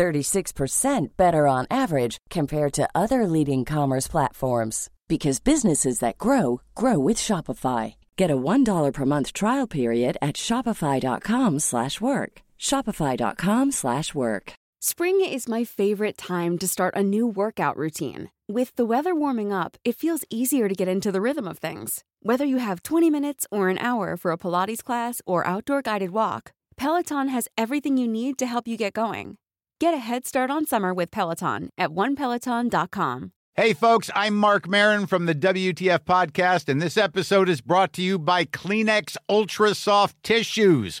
36% better on average compared to other leading commerce platforms because businesses that grow grow with Shopify. Get a $1 per month trial period at shopify.com/work. shopify.com/work. Spring is my favorite time to start a new workout routine. With the weather warming up, it feels easier to get into the rhythm of things. Whether you have 20 minutes or an hour for a Pilates class or outdoor guided walk, Peloton has everything you need to help you get going. Get a head start on summer with Peloton at onepeloton.com. Hey, folks, I'm Mark Marin from the WTF Podcast, and this episode is brought to you by Kleenex Ultra Soft Tissues,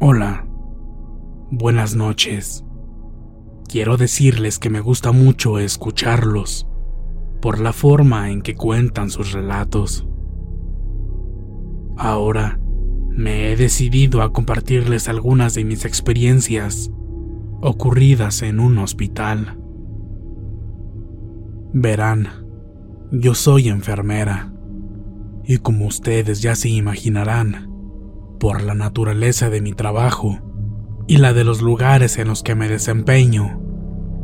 Hola, buenas noches. Quiero decirles que me gusta mucho escucharlos por la forma en que cuentan sus relatos. Ahora me he decidido a compartirles algunas de mis experiencias ocurridas en un hospital. Verán, yo soy enfermera y como ustedes ya se imaginarán, por la naturaleza de mi trabajo y la de los lugares en los que me desempeño,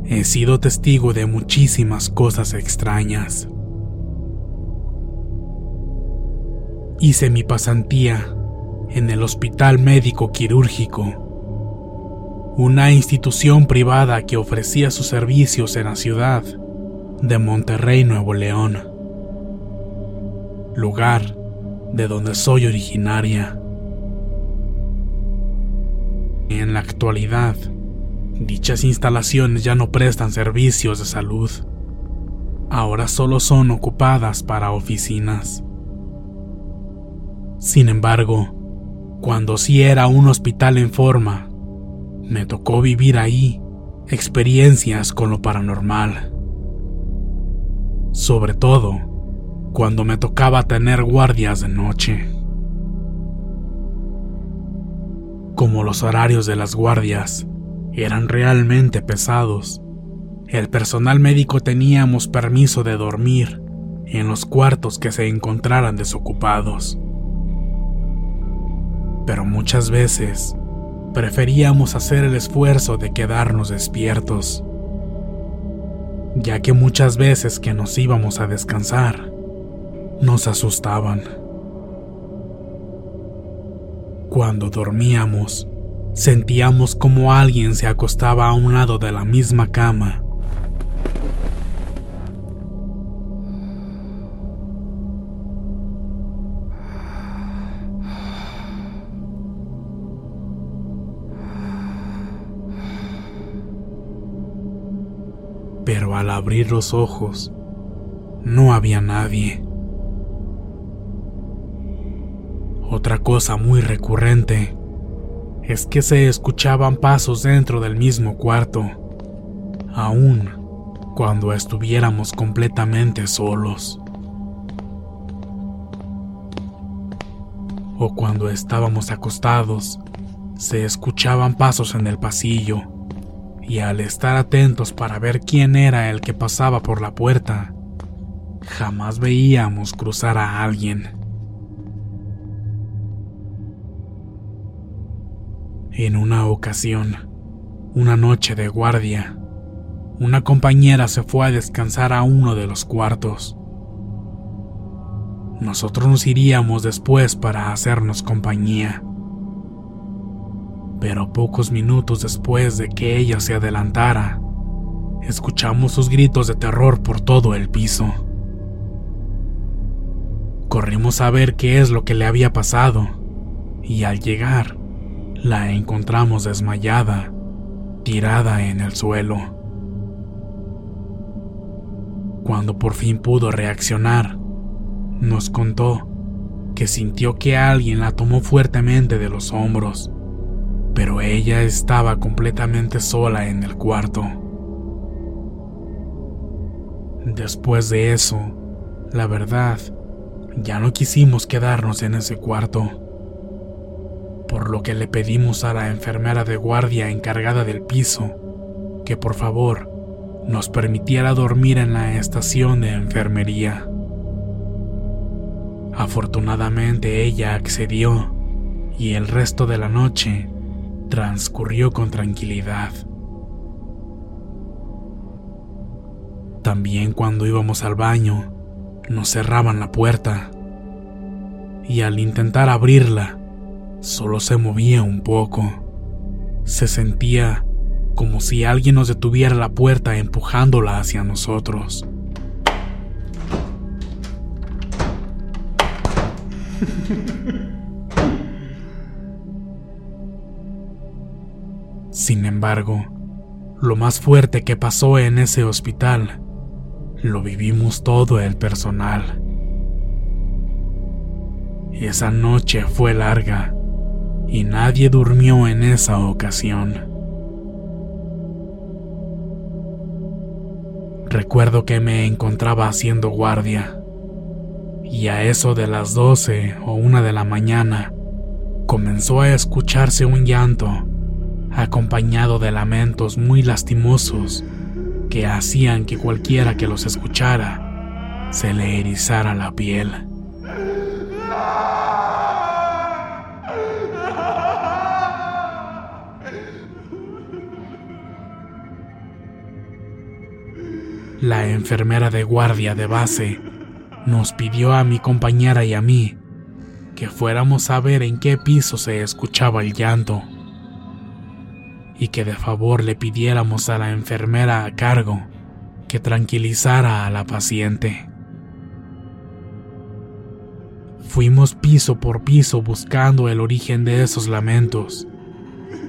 he sido testigo de muchísimas cosas extrañas. Hice mi pasantía en el Hospital Médico Quirúrgico, una institución privada que ofrecía sus servicios en la ciudad de Monterrey, Nuevo León, lugar de donde soy originaria. En la actualidad, dichas instalaciones ya no prestan servicios de salud. Ahora solo son ocupadas para oficinas. Sin embargo, cuando sí era un hospital en forma, me tocó vivir ahí experiencias con lo paranormal. Sobre todo, cuando me tocaba tener guardias de noche. Como los horarios de las guardias eran realmente pesados, el personal médico teníamos permiso de dormir en los cuartos que se encontraran desocupados. Pero muchas veces preferíamos hacer el esfuerzo de quedarnos despiertos, ya que muchas veces que nos íbamos a descansar, nos asustaban. Cuando dormíamos, sentíamos como alguien se acostaba a un lado de la misma cama. Al abrir los ojos, no había nadie. Otra cosa muy recurrente es que se escuchaban pasos dentro del mismo cuarto, aun cuando estuviéramos completamente solos. O cuando estábamos acostados, se escuchaban pasos en el pasillo, y al estar atentos para ver quién era el que pasaba por la puerta, jamás veíamos cruzar a alguien. En una ocasión, una noche de guardia, una compañera se fue a descansar a uno de los cuartos. Nosotros nos iríamos después para hacernos compañía. Pero pocos minutos después de que ella se adelantara, escuchamos sus gritos de terror por todo el piso. Corrimos a ver qué es lo que le había pasado y al llegar la encontramos desmayada, tirada en el suelo. Cuando por fin pudo reaccionar, nos contó que sintió que alguien la tomó fuertemente de los hombros, pero ella estaba completamente sola en el cuarto. Después de eso, la verdad, ya no quisimos quedarnos en ese cuarto, por lo que le pedimos a la enfermera de guardia encargada del piso que por favor nos permitiera dormir en la estación de enfermería. Afortunadamente ella accedió y el resto de la noche transcurrió con tranquilidad. También cuando íbamos al baño, nos cerraban la puerta y al intentar abrirla, solo se movía un poco. Se sentía como si alguien nos detuviera la puerta empujándola hacia nosotros. Sin embargo, lo más fuerte que pasó en ese hospital lo vivimos todo el personal. Esa noche fue larga y nadie durmió en esa ocasión. Recuerdo que me encontraba haciendo guardia y a eso de las doce o una de la mañana comenzó a escucharse un llanto acompañado de lamentos muy lastimosos que hacían que cualquiera que los escuchara se le erizara la piel. La enfermera de guardia de base nos pidió a mi compañera y a mí que fuéramos a ver en qué piso se escuchaba el llanto y que de favor le pidiéramos a la enfermera a cargo que tranquilizara a la paciente. Fuimos piso por piso buscando el origen de esos lamentos,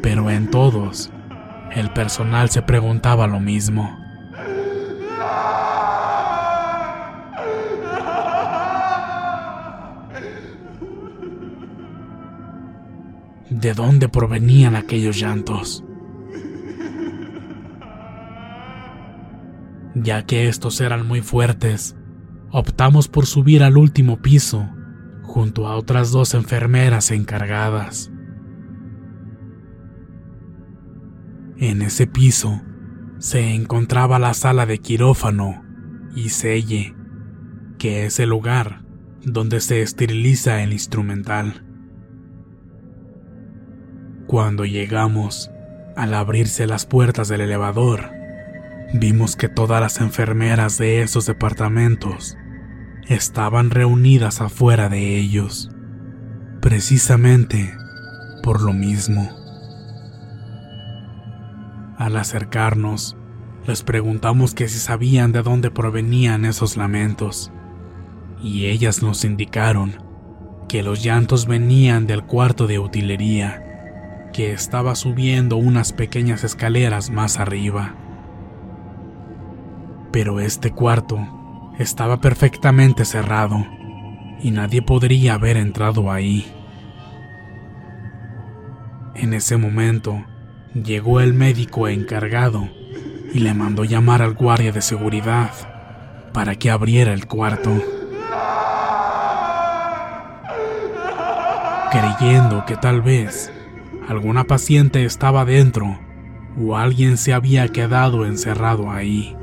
pero en todos el personal se preguntaba lo mismo. ¿De dónde provenían aquellos llantos? Ya que estos eran muy fuertes, optamos por subir al último piso, junto a otras dos enfermeras encargadas. En ese piso se encontraba la sala de quirófano y selle, que es el lugar donde se esteriliza el instrumental. Cuando llegamos, al abrirse las puertas del elevador, vimos que todas las enfermeras de esos departamentos estaban reunidas afuera de ellos, precisamente por lo mismo. Al acercarnos, les preguntamos que si sabían de dónde provenían esos lamentos, y ellas nos indicaron que los llantos venían del cuarto de utilería, que estaba subiendo unas pequeñas escaleras más arriba pero este cuarto estaba perfectamente cerrado y nadie podría haber entrado ahí. En ese momento llegó el médico encargado y le mandó llamar al guardia de seguridad para que abriera el cuarto. Creyendo que tal vez alguna paciente estaba dentro o alguien se había quedado encerrado ahí.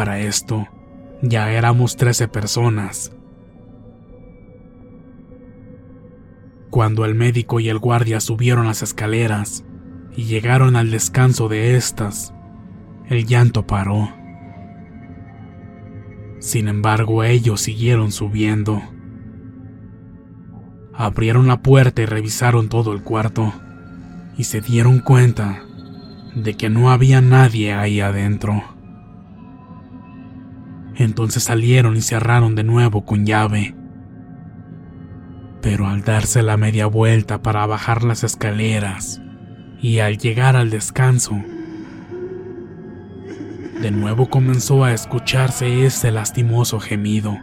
Para esto, ya éramos 13 personas. Cuando el médico y el guardia subieron las escaleras, y llegaron al descanso de estas, el llanto paró. Sin embargo, ellos siguieron subiendo. Abrieron la puerta y revisaron todo el cuarto, y se dieron cuenta de que no había nadie ahí adentro. Entonces salieron y cerraron de nuevo con llave. Pero al darse la media vuelta para bajar las escaleras y al llegar al descanso, de nuevo comenzó a escucharse ese lastimoso gemido.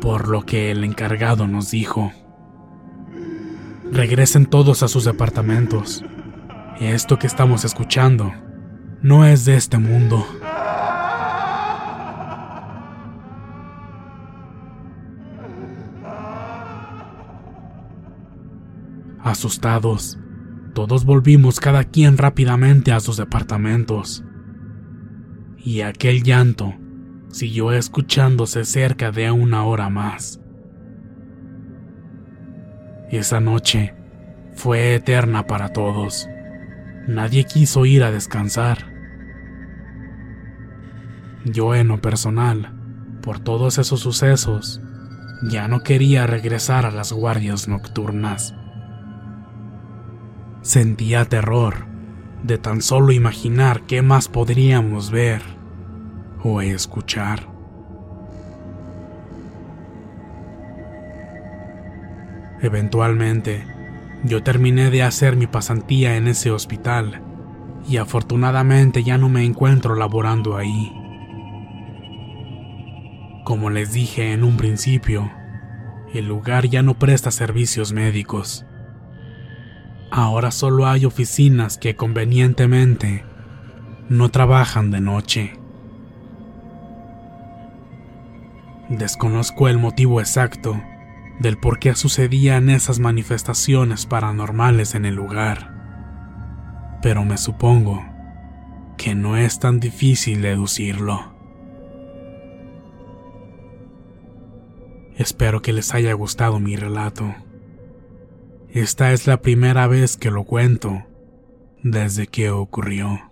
Por lo que el encargado nos dijo, regresen todos a sus departamentos. Esto que estamos escuchando no es de este mundo. Asustados, todos volvimos cada quien rápidamente a sus departamentos. Y aquel llanto siguió escuchándose cerca de una hora más. Esa noche fue eterna para todos. Nadie quiso ir a descansar. Yo en lo personal, por todos esos sucesos, ya no quería regresar a las guardias nocturnas. Sentía terror de tan solo imaginar qué más podríamos ver o escuchar. Eventualmente, yo terminé de hacer mi pasantía en ese hospital y afortunadamente ya no me encuentro laborando ahí. Como les dije en un principio, el lugar ya no presta servicios médicos. Ahora solo hay oficinas que convenientemente no trabajan de noche. Desconozco el motivo exacto del por qué sucedían esas manifestaciones paranormales en el lugar, pero me supongo que no es tan difícil deducirlo. Espero que les haya gustado mi relato. Esta es la primera vez que lo cuento desde que ocurrió.